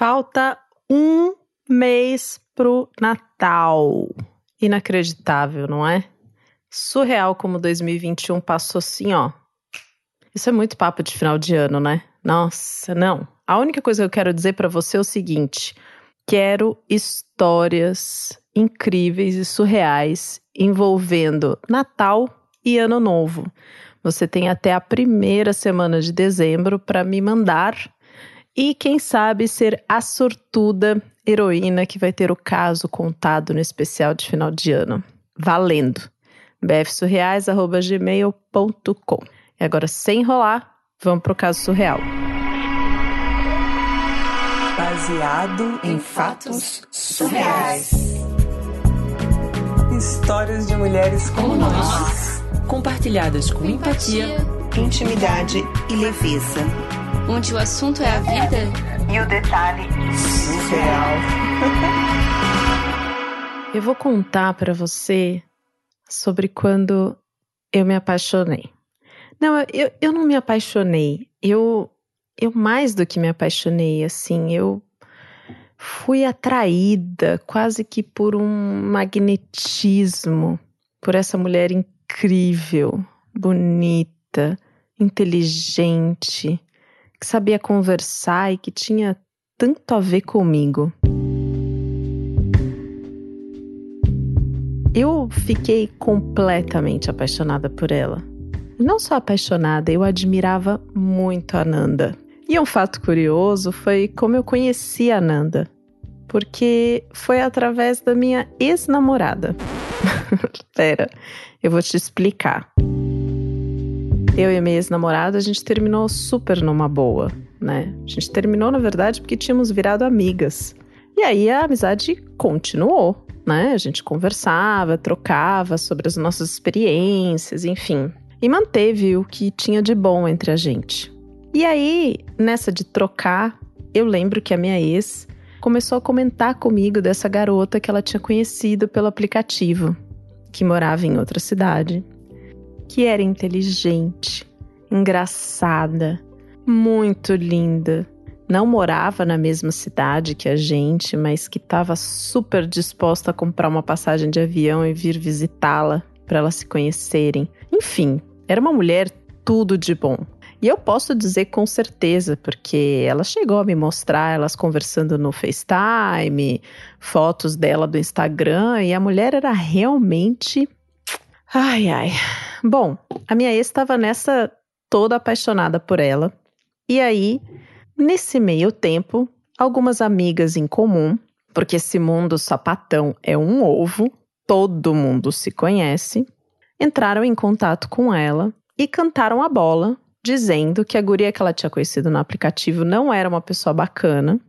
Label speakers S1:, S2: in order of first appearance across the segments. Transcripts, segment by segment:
S1: Falta um mês pro Natal. Inacreditável, não é? Surreal como 2021 passou assim, ó. Isso é muito papo de final de ano, né? Nossa, não. A única coisa que eu quero dizer para você é o seguinte: quero histórias incríveis e surreais envolvendo Natal e Ano Novo. Você tem até a primeira semana de dezembro para me mandar e, quem sabe, ser a sortuda heroína que vai ter o caso contado no especial de final de ano. Valendo! bfsurreais.gmail.com E agora, sem enrolar, vamos pro caso surreal.
S2: Baseado em fatos surreais. Histórias de mulheres como nós.
S3: Compartilhadas com empatia,
S2: intimidade e leveza.
S4: Onde o assunto é a vida
S2: e o detalhe surreal.
S1: Eu vou contar para você sobre quando eu me apaixonei. Não, eu, eu não me apaixonei. Eu, eu mais do que me apaixonei, assim, eu fui atraída quase que por um magnetismo por essa mulher incrível, bonita, inteligente, que sabia conversar e que tinha tanto a ver comigo. Eu fiquei completamente apaixonada por ela. Não só apaixonada, eu admirava muito a Nanda. E um fato curioso foi como eu conheci a Nanda. Porque foi através da minha ex-namorada. Pera, eu vou te explicar. Eu e a minha ex-namorada, a gente terminou super numa boa, né? A gente terminou, na verdade, porque tínhamos virado amigas. E aí a amizade continuou né? A gente conversava, trocava sobre as nossas experiências, enfim. E manteve o que tinha de bom entre a gente. E aí, nessa de trocar, eu lembro que a minha ex começou a comentar comigo dessa garota que ela tinha conhecido pelo aplicativo, que morava em outra cidade, que era inteligente, engraçada, muito linda, não morava na mesma cidade que a gente, mas que estava super disposta a comprar uma passagem de avião e vir visitá-la para elas se conhecerem. Enfim, era uma mulher tudo de bom. E eu posso dizer com certeza, porque ela chegou a me mostrar elas conversando no FaceTime, fotos dela do Instagram, e a mulher era realmente. Ai, ai. Bom, a minha ex estava nessa toda apaixonada por ela. E aí Nesse meio tempo, algumas amigas em comum, porque esse mundo sapatão é um ovo, todo mundo se conhece, entraram em contato com ela e cantaram a bola, dizendo que a guria que ela tinha conhecido no aplicativo não era uma pessoa bacana,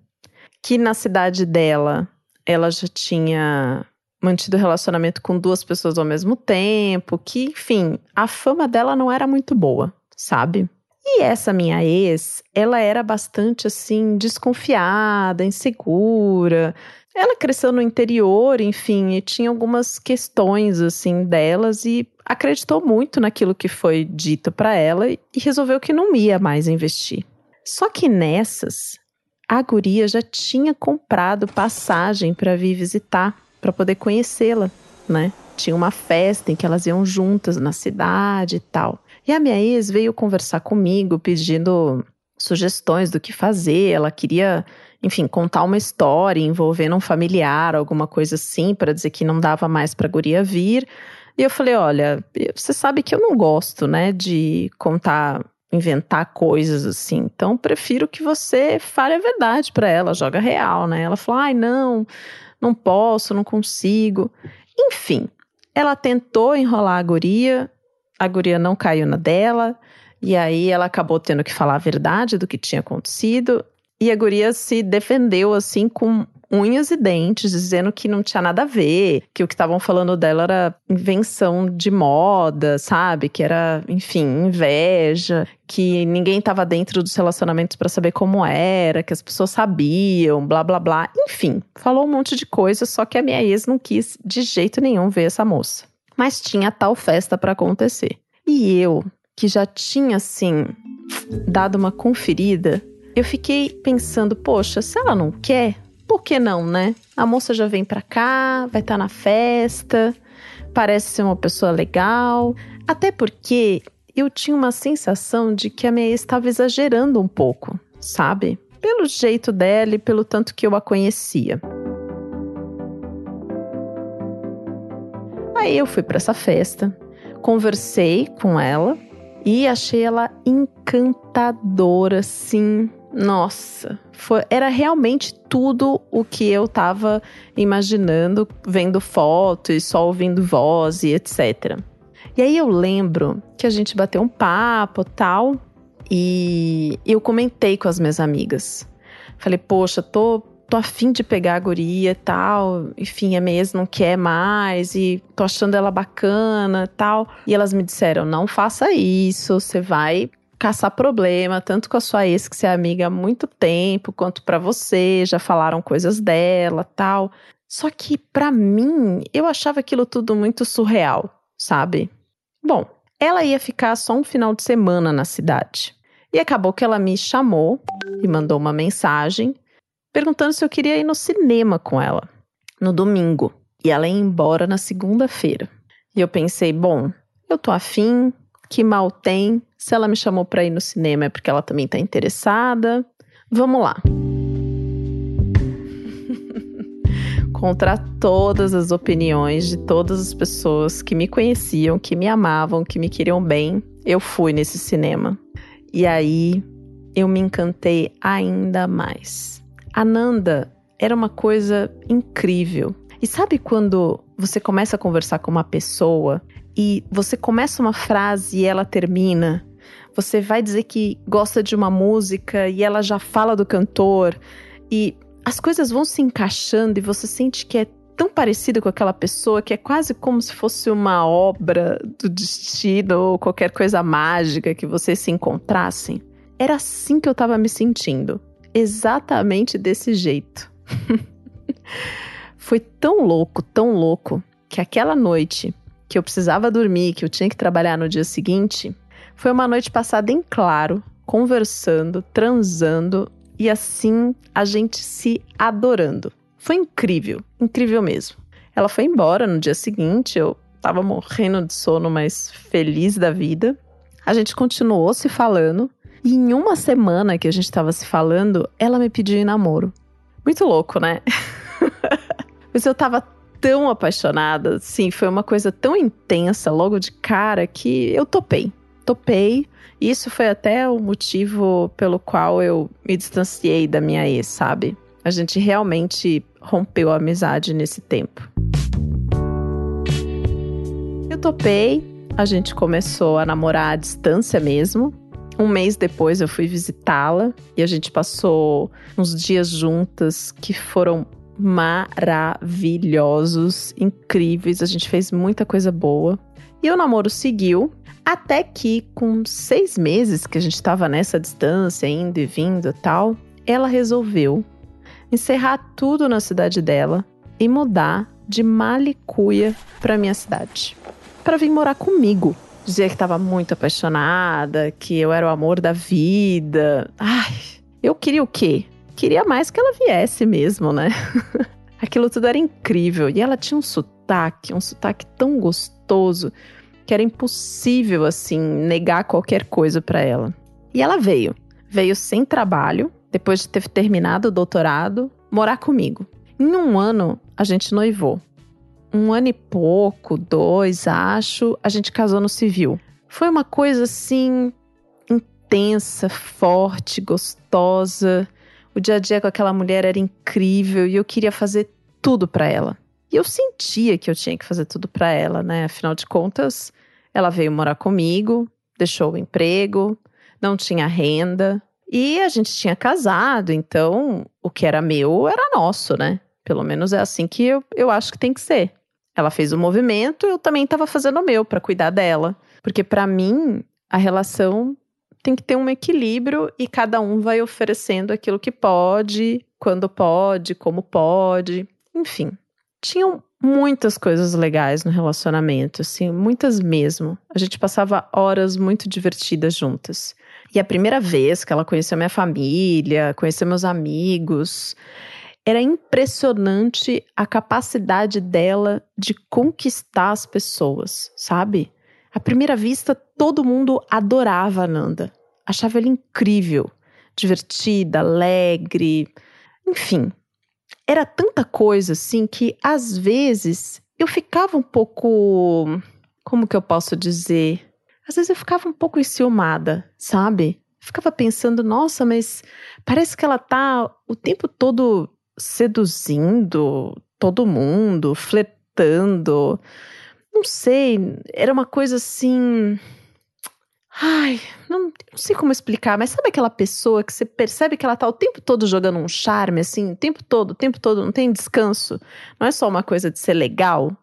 S1: que na cidade dela ela já tinha mantido relacionamento com duas pessoas ao mesmo tempo, que, enfim, a fama dela não era muito boa, sabe? E essa minha ex, ela era bastante assim desconfiada, insegura. Ela cresceu no interior, enfim, e tinha algumas questões assim delas e acreditou muito naquilo que foi dito para ela e resolveu que não ia mais investir. Só que nessas, a guria já tinha comprado passagem para vir visitar, para poder conhecê-la, né? Tinha uma festa em que elas iam juntas na cidade e tal. E a minha ex veio conversar comigo pedindo sugestões do que fazer. Ela queria, enfim, contar uma história envolvendo um familiar, alguma coisa assim, para dizer que não dava mais para guria vir. E eu falei: olha, você sabe que eu não gosto, né, de contar, inventar coisas assim. Então, prefiro que você fale a verdade para ela, joga real, né? Ela falou: ai, não, não posso, não consigo. Enfim, ela tentou enrolar a guria, a guria não caiu na dela, e aí ela acabou tendo que falar a verdade do que tinha acontecido. E a guria se defendeu assim com unhas e dentes, dizendo que não tinha nada a ver, que o que estavam falando dela era invenção de moda, sabe? Que era, enfim, inveja, que ninguém estava dentro dos relacionamentos para saber como era, que as pessoas sabiam, blá blá blá. Enfim, falou um monte de coisa, só que a minha ex não quis de jeito nenhum ver essa moça mas tinha tal festa para acontecer. E eu, que já tinha assim dado uma conferida, eu fiquei pensando, poxa, se ela não quer, por que não, né? A moça já vem pra cá, vai estar tá na festa, parece ser uma pessoa legal. Até porque eu tinha uma sensação de que a minha ex estava exagerando um pouco, sabe? Pelo jeito dela e pelo tanto que eu a conhecia. Aí eu fui para essa festa, conversei com ela e achei ela encantadora, sim. Nossa, foi, era realmente tudo o que eu tava imaginando, vendo foto e só ouvindo voz e etc. E aí eu lembro que a gente bateu um papo tal, e eu comentei com as minhas amigas. Falei, poxa, tô, tô afim de pegar a guria tal. Enfim, a minha não quer mais e tô achando ela bacana tal. E elas me disseram, não faça isso, você vai caçar problema, tanto com a sua ex, que você é amiga há muito tempo, quanto para você, já falaram coisas dela tal. Só que para mim, eu achava aquilo tudo muito surreal, sabe? Bom, ela ia ficar só um final de semana na cidade. E acabou que ela me chamou e mandou uma mensagem perguntando se eu queria ir no cinema com ela no domingo. E ela ia embora na segunda-feira. E eu pensei, bom, eu tô afim, que mal tem? Se ela me chamou para ir no cinema é porque ela também tá interessada. Vamos lá. Contra todas as opiniões de todas as pessoas que me conheciam, que me amavam, que me queriam bem, eu fui nesse cinema. E aí eu me encantei ainda mais. A Nanda era uma coisa incrível. E sabe quando você começa a conversar com uma pessoa e você começa uma frase e ela termina? Você vai dizer que gosta de uma música e ela já fala do cantor e as coisas vão se encaixando e você sente que é tão parecido com aquela pessoa que é quase como se fosse uma obra do destino ou qualquer coisa mágica que vocês se encontrassem. Era assim que eu tava me sentindo. Exatamente desse jeito. Foi tão louco, tão louco, que aquela noite que eu precisava dormir, que eu tinha que trabalhar no dia seguinte, foi uma noite passada em claro, conversando, transando e assim a gente se adorando. Foi incrível, incrível mesmo. Ela foi embora no dia seguinte, eu tava morrendo de sono, mas feliz da vida. A gente continuou se falando. E em uma semana que a gente tava se falando, ela me pediu em namoro. Muito louco, né? mas eu tava tão apaixonada, sim, foi uma coisa tão intensa logo de cara que eu topei. Topei. Isso foi até o motivo pelo qual eu me distanciei da minha ex, sabe? A gente realmente rompeu a amizade nesse tempo. Eu topei, a gente começou a namorar à distância mesmo. Um mês depois eu fui visitá-la e a gente passou uns dias juntas que foram maravilhosos, incríveis. A gente fez muita coisa boa. E o namoro seguiu até que, com seis meses que a gente estava nessa distância, indo e vindo e tal, ela resolveu encerrar tudo na cidade dela e mudar de Malicuia para minha cidade, para vir morar comigo. Dizia que estava muito apaixonada, que eu era o amor da vida. Ai, eu queria o quê? Queria mais que ela viesse mesmo, né? Aquilo tudo era incrível e ela tinha um sotaque, um sotaque tão gostoso que era impossível assim negar qualquer coisa para ela. E ela veio, veio sem trabalho, depois de ter terminado o doutorado, morar comigo. Em um ano, a gente noivou. Um ano e pouco, dois, acho, a gente casou no civil. Foi uma coisa assim intensa, forte, gostosa. O dia a dia com aquela mulher era incrível e eu queria fazer tudo para ela. E eu sentia que eu tinha que fazer tudo para ela, né? Afinal de contas, ela veio morar comigo, deixou o emprego, não tinha renda, e a gente tinha casado, então o que era meu era nosso, né? Pelo menos é assim que eu, eu acho que tem que ser. Ela fez o movimento, eu também estava fazendo o meu para cuidar dela. Porque para mim, a relação tem que ter um equilíbrio e cada um vai oferecendo aquilo que pode, quando pode, como pode. Enfim, tinham muitas coisas legais no relacionamento, assim, muitas mesmo. A gente passava horas muito divertidas juntas. E a primeira vez que ela conheceu minha família, conheceu meus amigos, era impressionante a capacidade dela de conquistar as pessoas, sabe? À primeira vista, todo mundo adorava a Nanda. Achava ela incrível, divertida, alegre, enfim. Era tanta coisa assim que às vezes eu ficava um pouco. Como que eu posso dizer? Às vezes eu ficava um pouco enciumada, sabe? ficava pensando, nossa, mas parece que ela tá o tempo todo seduzindo todo mundo, flertando. Não sei, era uma coisa assim. Ai, não, não, sei como explicar, mas sabe aquela pessoa que você percebe que ela tá o tempo todo jogando um charme, assim, o tempo todo, o tempo todo, não tem descanso? Não é só uma coisa de ser legal?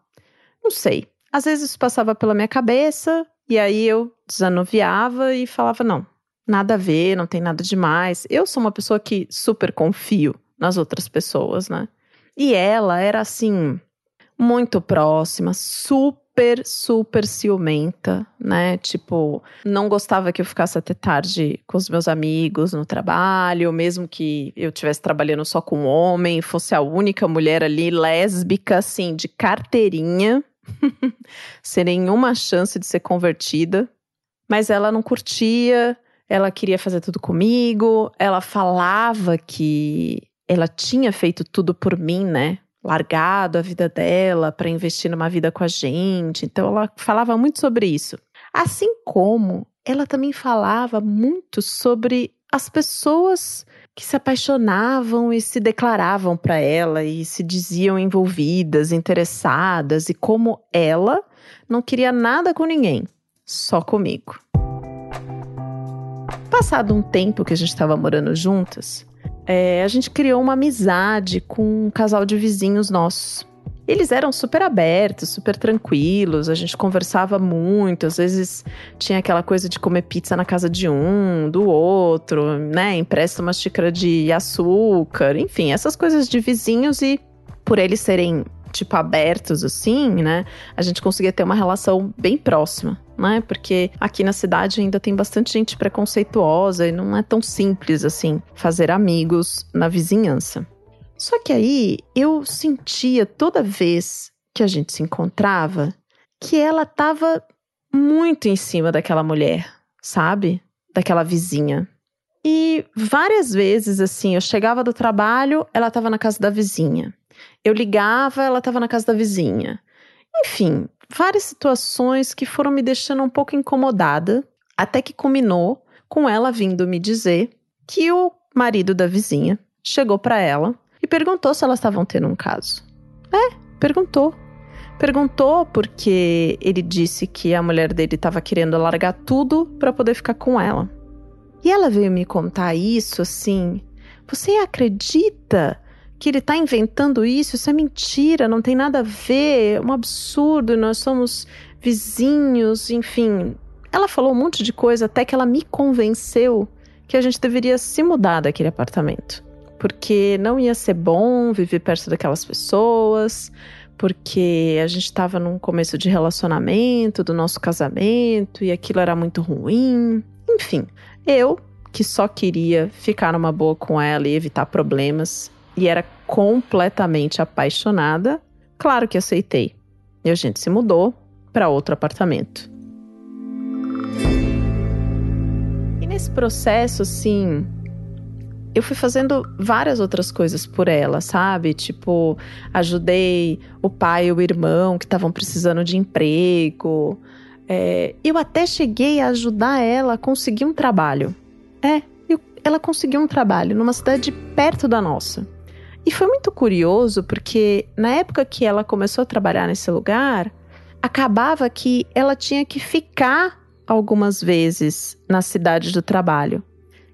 S1: Não sei. Às vezes isso passava pela minha cabeça, e aí eu desanuviava e falava: não, nada a ver, não tem nada demais. Eu sou uma pessoa que super confio nas outras pessoas, né? E ela era assim, muito próxima, super, super ciumenta, né? Tipo, não gostava que eu ficasse até tarde com os meus amigos no trabalho, mesmo que eu estivesse trabalhando só com um homem, fosse a única mulher ali lésbica, assim, de carteirinha, sem nenhuma chance de ser convertida. Mas ela não curtia, ela queria fazer tudo comigo, ela falava que ela tinha feito tudo por mim, né? Largado a vida dela para investir numa vida com a gente. Então ela falava muito sobre isso. Assim como ela também falava muito sobre as pessoas que se apaixonavam e se declaravam para ela e se diziam envolvidas, interessadas e como ela não queria nada com ninguém, só comigo. Passado um tempo que a gente estava morando juntas, é, a gente criou uma amizade com um casal de vizinhos nossos. Eles eram super abertos, super tranquilos, a gente conversava muito, às vezes tinha aquela coisa de comer pizza na casa de um, do outro, né? Empresta uma xícara de açúcar, enfim, essas coisas de vizinhos e por eles serem tipo, abertos assim, né? A gente conseguia ter uma relação bem próxima, né? Porque aqui na cidade ainda tem bastante gente preconceituosa e não é tão simples assim fazer amigos na vizinhança. Só que aí eu sentia toda vez que a gente se encontrava que ela tava muito em cima daquela mulher, sabe? Daquela vizinha. E várias vezes, assim, eu chegava do trabalho, ela tava na casa da vizinha. Eu ligava, ela estava na casa da vizinha. Enfim, várias situações que foram me deixando um pouco incomodada, até que culminou com ela vindo me dizer que o marido da vizinha chegou para ela e perguntou se elas estavam tendo um caso. É, perguntou. Perguntou porque ele disse que a mulher dele estava querendo largar tudo para poder ficar com ela. E ela veio me contar isso assim. Você acredita que ele está inventando isso, isso é mentira, não tem nada a ver, é um absurdo, nós somos vizinhos, enfim. Ela falou um monte de coisa até que ela me convenceu que a gente deveria se mudar daquele apartamento. Porque não ia ser bom viver perto daquelas pessoas, porque a gente estava num começo de relacionamento, do nosso casamento, e aquilo era muito ruim. Enfim, eu, que só queria ficar numa boa com ela e evitar problemas, e era completamente apaixonada, claro que aceitei. E a gente se mudou para outro apartamento. E nesse processo, assim, eu fui fazendo várias outras coisas por ela, sabe? Tipo, ajudei o pai e o irmão que estavam precisando de emprego. É, eu até cheguei a ajudar ela a conseguir um trabalho. É, eu, ela conseguiu um trabalho numa cidade perto da nossa. E foi muito curioso porque na época que ela começou a trabalhar nesse lugar, acabava que ela tinha que ficar algumas vezes na cidade do trabalho.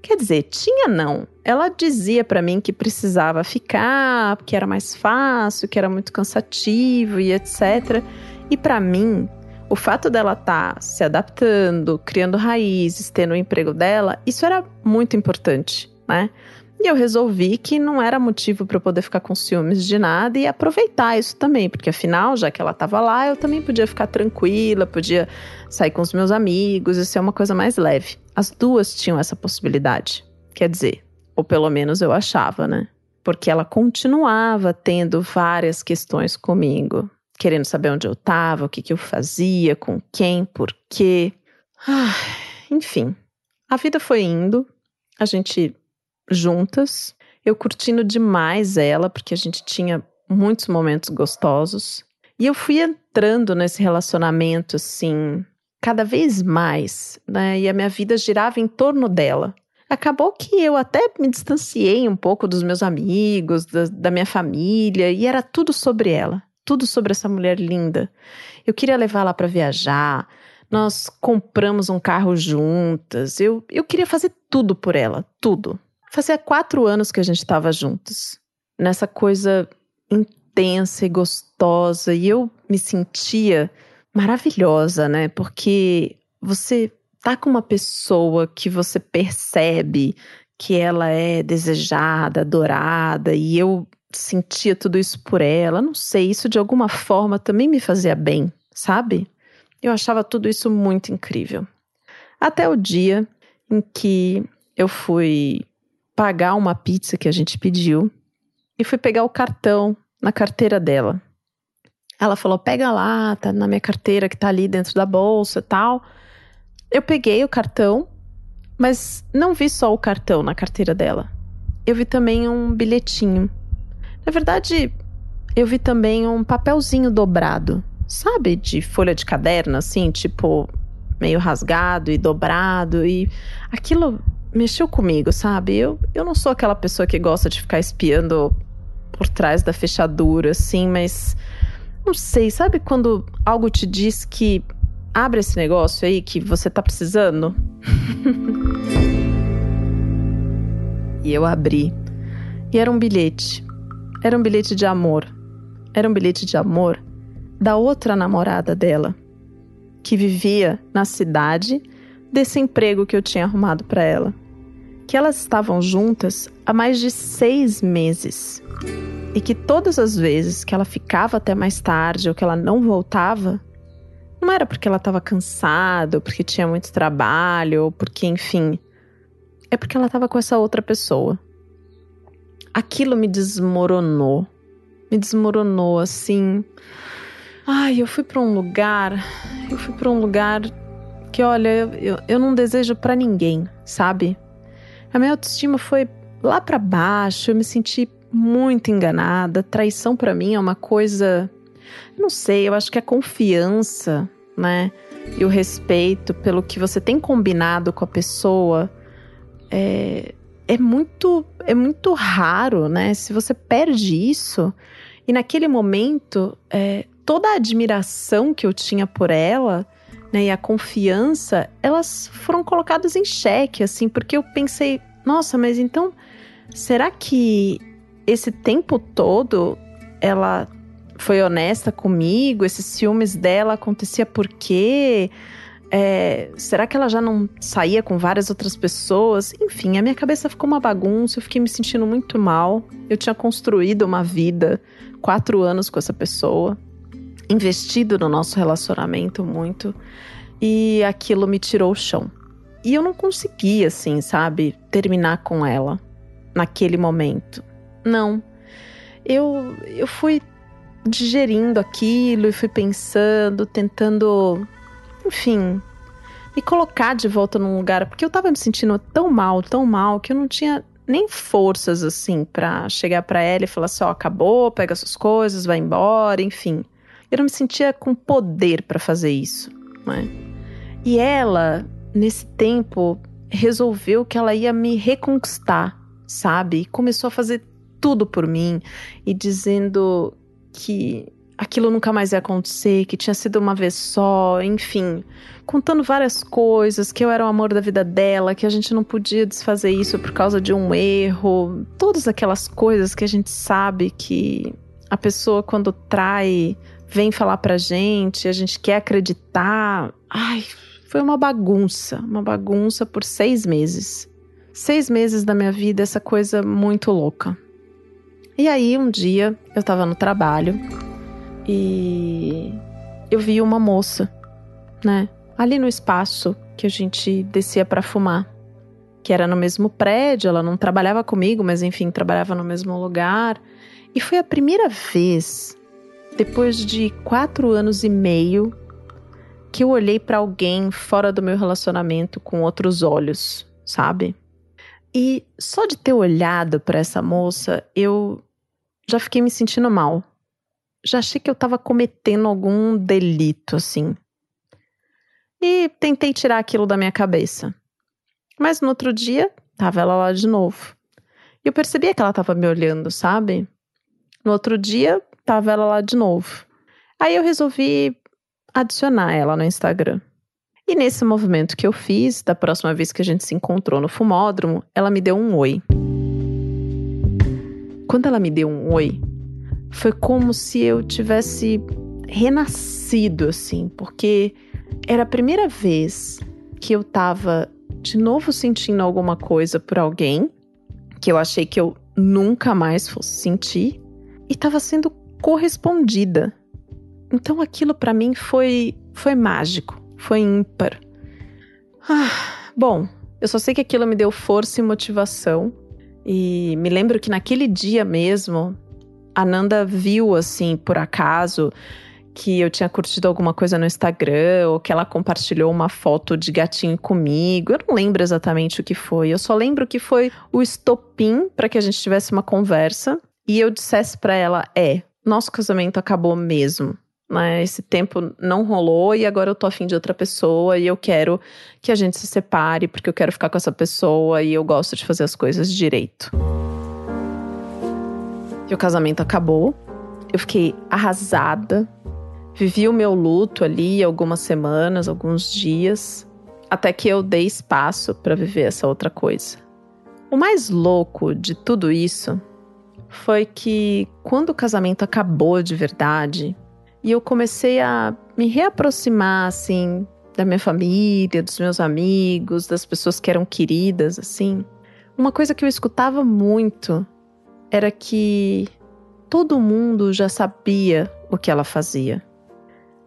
S1: Quer dizer, tinha não. Ela dizia para mim que precisava ficar, que era mais fácil, que era muito cansativo e etc. E para mim, o fato dela estar tá se adaptando, criando raízes, tendo o emprego dela, isso era muito importante, né? E eu resolvi que não era motivo para eu poder ficar com ciúmes de nada e aproveitar isso também, porque afinal, já que ela estava lá, eu também podia ficar tranquila, podia sair com os meus amigos e ser uma coisa mais leve. As duas tinham essa possibilidade. Quer dizer, ou pelo menos eu achava, né? Porque ela continuava tendo várias questões comigo, querendo saber onde eu estava, o que, que eu fazia, com quem, por quê. Ah, enfim, a vida foi indo, a gente juntas, eu curtindo demais ela, porque a gente tinha muitos momentos gostosos. E eu fui entrando nesse relacionamento assim, cada vez mais, né? E a minha vida girava em torno dela. Acabou que eu até me distanciei um pouco dos meus amigos, da, da minha família, e era tudo sobre ela, tudo sobre essa mulher linda. Eu queria levá-la para viajar, nós compramos um carro juntas, eu, eu queria fazer tudo por ela, tudo. Fazia quatro anos que a gente estava juntos, nessa coisa intensa e gostosa, e eu me sentia maravilhosa, né? Porque você tá com uma pessoa que você percebe que ela é desejada, adorada, e eu sentia tudo isso por ela. Não sei, isso de alguma forma também me fazia bem, sabe? Eu achava tudo isso muito incrível. Até o dia em que eu fui pagar uma pizza que a gente pediu e fui pegar o cartão na carteira dela. Ela falou: pega lá, tá na minha carteira que tá ali dentro da bolsa tal. Eu peguei o cartão, mas não vi só o cartão na carteira dela. Eu vi também um bilhetinho. Na verdade, eu vi também um papelzinho dobrado, sabe, de folha de caderno, assim, tipo, meio rasgado e dobrado. E aquilo mexeu comigo, sabe? Eu, eu não sou aquela pessoa que gosta de ficar espiando por trás da fechadura, assim, mas não sei, sabe quando algo te diz que abre esse negócio aí que você tá precisando? e eu abri. E era um bilhete. Era um bilhete de amor. Era um bilhete de amor da outra namorada dela, que vivia na cidade desse emprego que eu tinha arrumado para ela que elas estavam juntas há mais de seis meses e que todas as vezes que ela ficava até mais tarde ou que ela não voltava, não era porque ela estava cansada, ou porque tinha muito trabalho, ou porque, enfim, é porque ela estava com essa outra pessoa. Aquilo me desmoronou. Me desmoronou assim. Ai, eu fui para um lugar, eu fui para um lugar que, olha, eu, eu não desejo para ninguém, sabe? A minha autoestima foi lá para baixo, eu me senti muito enganada. Traição para mim é uma coisa, não sei, eu acho que a confiança, né? E o respeito pelo que você tem combinado com a pessoa é, é muito é muito raro, né? Se você perde isso e naquele momento é, toda a admiração que eu tinha por ela né, e a confiança, elas foram colocadas em xeque, assim, porque eu pensei, nossa, mas então, será que esse tempo todo ela foi honesta comigo? Esses ciúmes dela acontecia por quê? É, será que ela já não saía com várias outras pessoas? Enfim, a minha cabeça ficou uma bagunça, eu fiquei me sentindo muito mal. Eu tinha construído uma vida, quatro anos com essa pessoa investido no nosso relacionamento muito e aquilo me tirou o chão. E eu não conseguia, assim, sabe, terminar com ela naquele momento. Não. Eu, eu fui digerindo aquilo e fui pensando, tentando, enfim, me colocar de volta num lugar, porque eu tava me sentindo tão mal, tão mal, que eu não tinha nem forças assim para chegar para ela e falar assim, ó, acabou, pega suas coisas, vai embora, enfim. Eu não me sentia com poder para fazer isso, né? E ela, nesse tempo, resolveu que ela ia me reconquistar, sabe? E começou a fazer tudo por mim e dizendo que aquilo nunca mais ia acontecer, que tinha sido uma vez só, enfim, contando várias coisas, que eu era o amor da vida dela, que a gente não podia desfazer isso por causa de um erro, todas aquelas coisas que a gente sabe que a pessoa quando trai vem falar pra gente, a gente quer acreditar. Ai, foi uma bagunça, uma bagunça por seis meses. Seis meses da minha vida, essa coisa muito louca. E aí, um dia, eu tava no trabalho e eu vi uma moça, né? Ali no espaço que a gente descia para fumar. Que era no mesmo prédio, ela não trabalhava comigo, mas enfim, trabalhava no mesmo lugar. E foi a primeira vez, depois de quatro anos e meio, que eu olhei para alguém fora do meu relacionamento com outros olhos, sabe? E só de ter olhado para essa moça, eu já fiquei me sentindo mal. Já achei que eu tava cometendo algum delito, assim. E tentei tirar aquilo da minha cabeça. Mas no outro dia, tava ela lá de novo. E eu percebia que ela tava me olhando, sabe? No outro dia, tava ela lá de novo. Aí eu resolvi adicionar ela no Instagram. E nesse movimento que eu fiz, da próxima vez que a gente se encontrou no fumódromo, ela me deu um oi. Quando ela me deu um oi, foi como se eu tivesse renascido, assim, porque era a primeira vez que eu tava de novo sentindo alguma coisa por alguém que eu achei que eu nunca mais fosse sentir e estava sendo correspondida. Então aquilo para mim foi foi mágico, foi ímpar. Ah, bom, eu só sei que aquilo me deu força e motivação. E me lembro que naquele dia mesmo, a Nanda viu assim, por acaso, que eu tinha curtido alguma coisa no Instagram ou que ela compartilhou uma foto de gatinho comigo. Eu não lembro exatamente o que foi. Eu só lembro que foi o estopim para que a gente tivesse uma conversa e eu dissesse para ela: "É, nosso casamento acabou mesmo. Né? Esse tempo não rolou e agora eu tô afim de outra pessoa e eu quero que a gente se separe porque eu quero ficar com essa pessoa e eu gosto de fazer as coisas direito." E o casamento acabou. Eu fiquei arrasada, Vivi o meu luto ali algumas semanas, alguns dias, até que eu dei espaço para viver essa outra coisa. O mais louco de tudo isso foi que quando o casamento acabou de verdade e eu comecei a me reaproximar assim da minha família, dos meus amigos, das pessoas que eram queridas assim, uma coisa que eu escutava muito era que todo mundo já sabia o que ela fazia.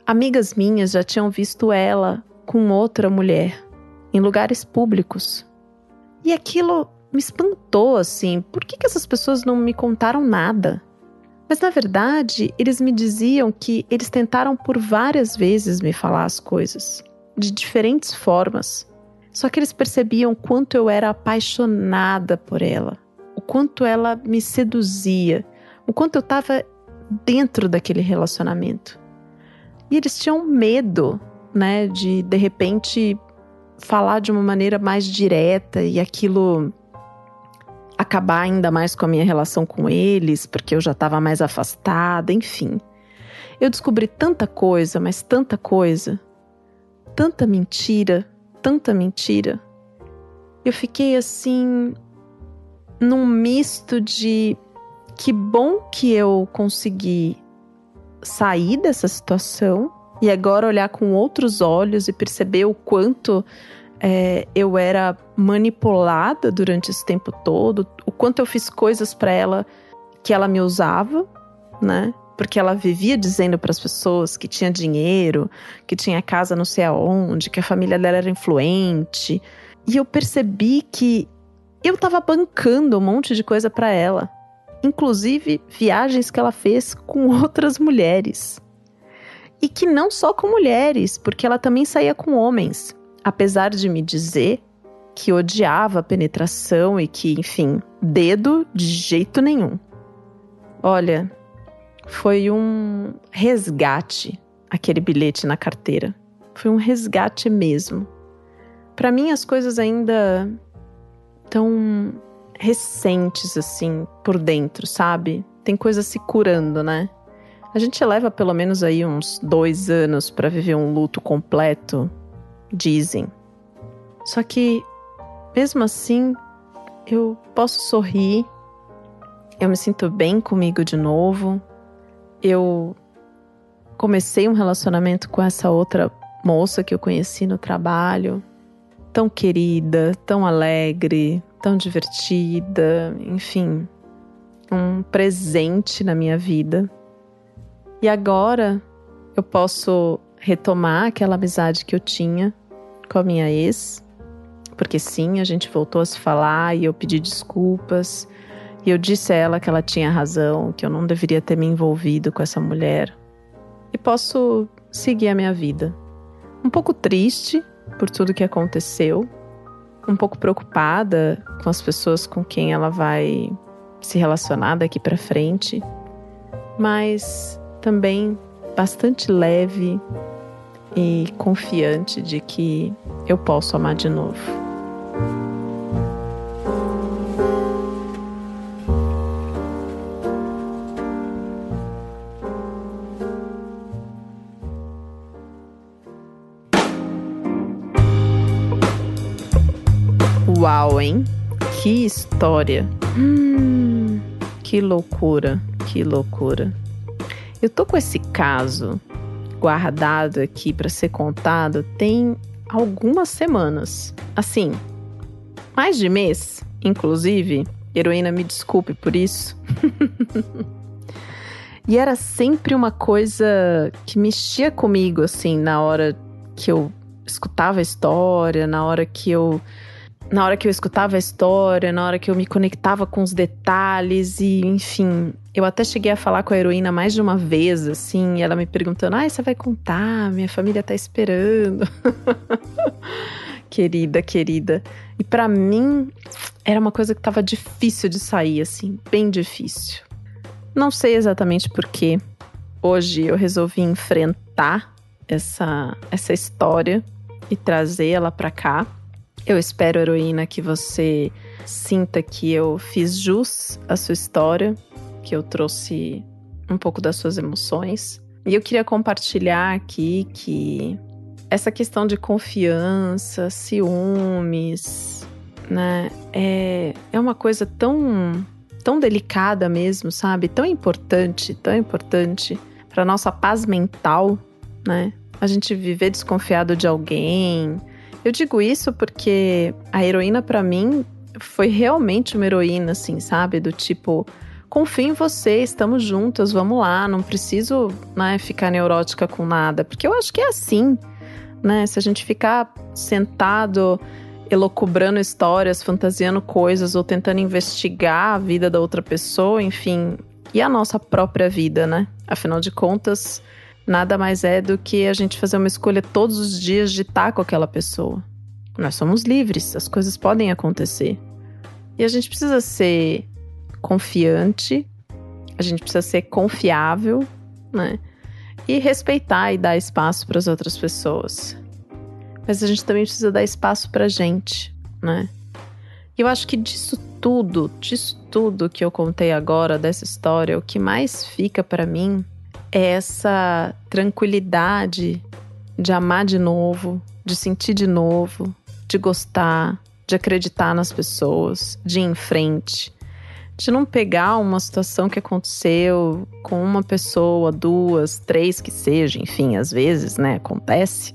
S1: Amigas minhas já tinham visto ela com outra mulher em lugares públicos. E aquilo me espantou assim. Por que, que essas pessoas não me contaram nada? Mas na verdade, eles me diziam que eles tentaram por várias vezes me falar as coisas, de diferentes formas. Só que eles percebiam quanto eu era apaixonada por ela, o quanto ela me seduzia, o quanto eu estava dentro daquele relacionamento. E eles tinham medo, né, de de repente falar de uma maneira mais direta e aquilo acabar ainda mais com a minha relação com eles, porque eu já estava mais afastada, enfim. Eu descobri tanta coisa, mas tanta coisa, tanta mentira, tanta mentira. Eu fiquei assim num misto de que bom que eu consegui sair dessa situação e agora olhar com outros olhos e perceber o quanto é, eu era manipulada durante esse tempo todo, o quanto eu fiz coisas para ela que ela me usava, né? Porque ela vivia dizendo para as pessoas que tinha dinheiro, que tinha casa não sei aonde, que a família dela era influente. E eu percebi que eu estava bancando um monte de coisa para ela inclusive viagens que ela fez com outras mulheres. E que não só com mulheres, porque ela também saía com homens. Apesar de me dizer que odiava a penetração e que, enfim, dedo de jeito nenhum. Olha, foi um resgate aquele bilhete na carteira. Foi um resgate mesmo. Para mim as coisas ainda estão recentes, assim, por dentro, sabe? Tem coisa se curando, né? A gente leva pelo menos aí uns dois anos para viver um luto completo, dizem. Só que, mesmo assim, eu posso sorrir, eu me sinto bem comigo de novo. Eu comecei um relacionamento com essa outra moça que eu conheci no trabalho, tão querida, tão alegre, tão divertida, enfim, um presente na minha vida. E agora eu posso retomar aquela amizade que eu tinha com a minha ex, porque sim, a gente voltou a se falar e eu pedi desculpas. E eu disse a ela que ela tinha razão, que eu não deveria ter me envolvido com essa mulher. E posso seguir a minha vida. Um pouco triste por tudo que aconteceu, um pouco preocupada com as pessoas com quem ela vai se relacionar daqui para frente, mas também bastante leve e confiante de que eu posso amar de novo. Uau, hein? Que história! Hum, que loucura, que loucura. Eu tô com esse caso guardado aqui para ser contado tem algumas semanas. Assim, mais de mês, inclusive. Heroína, me desculpe por isso. e era sempre uma coisa que mexia comigo, assim, na hora que eu escutava a história, na hora que eu na hora que eu escutava a história, na hora que eu me conectava com os detalhes e, enfim, eu até cheguei a falar com a heroína mais de uma vez, assim, ela me perguntando: "Ah, você vai contar? Minha família tá esperando". querida, querida. E para mim era uma coisa que tava difícil de sair, assim, bem difícil. Não sei exatamente por quê. Hoje eu resolvi enfrentar essa essa história e trazer ela para cá eu espero, heroína, que você sinta que eu fiz jus à sua história, que eu trouxe um pouco das suas emoções. E eu queria compartilhar aqui que essa questão de confiança, ciúmes, né, é, é uma coisa tão, tão delicada mesmo, sabe? Tão importante, tão importante para nossa paz mental, né? A gente viver desconfiado de alguém, eu digo isso porque a heroína para mim foi realmente uma heroína, assim, sabe? Do tipo, confio em você, estamos juntas, vamos lá, não preciso né, ficar neurótica com nada. Porque eu acho que é assim, né? Se a gente ficar sentado elocubrando histórias, fantasiando coisas ou tentando investigar a vida da outra pessoa, enfim, e a nossa própria vida, né? Afinal de contas, nada mais é do que a gente fazer uma escolha todos os dias de estar com aquela pessoa. Nós somos livres, as coisas podem acontecer. E a gente precisa ser confiante, a gente precisa ser confiável, né? E respeitar e dar espaço para as outras pessoas. Mas a gente também precisa dar espaço para a gente, né? E eu acho que disso tudo, disso tudo que eu contei agora dessa história, o que mais fica para mim é essa tranquilidade de amar de novo, de sentir de novo, de gostar, de acreditar nas pessoas, de ir em frente, de não pegar uma situação que aconteceu com uma pessoa, duas, três que seja, enfim, às vezes, né, acontece.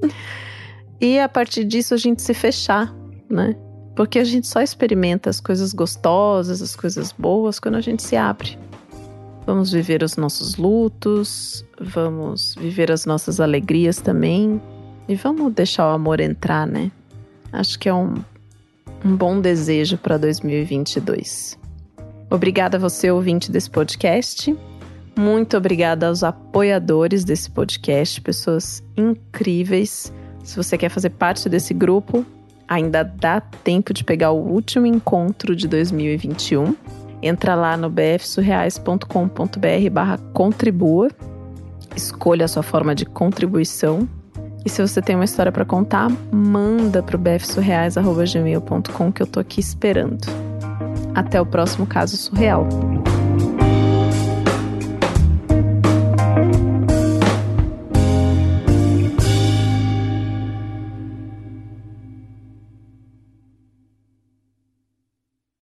S1: e a partir disso a gente se fechar, né? Porque a gente só experimenta as coisas gostosas, as coisas boas quando a gente se abre. Vamos viver os nossos lutos, vamos viver as nossas alegrias também. E vamos deixar o amor entrar, né? Acho que é um, um bom desejo para 2022. Obrigada a você, ouvinte desse podcast. Muito obrigada aos apoiadores desse podcast, pessoas incríveis. Se você quer fazer parte desse grupo, ainda dá tempo de pegar o último encontro de 2021 Entra lá no bfsurreais.com.br barra contribua, escolha a sua forma de contribuição e se você tem uma história para contar, manda para o bfsurreais.gmail.com que eu tô aqui esperando. Até o próximo caso surreal.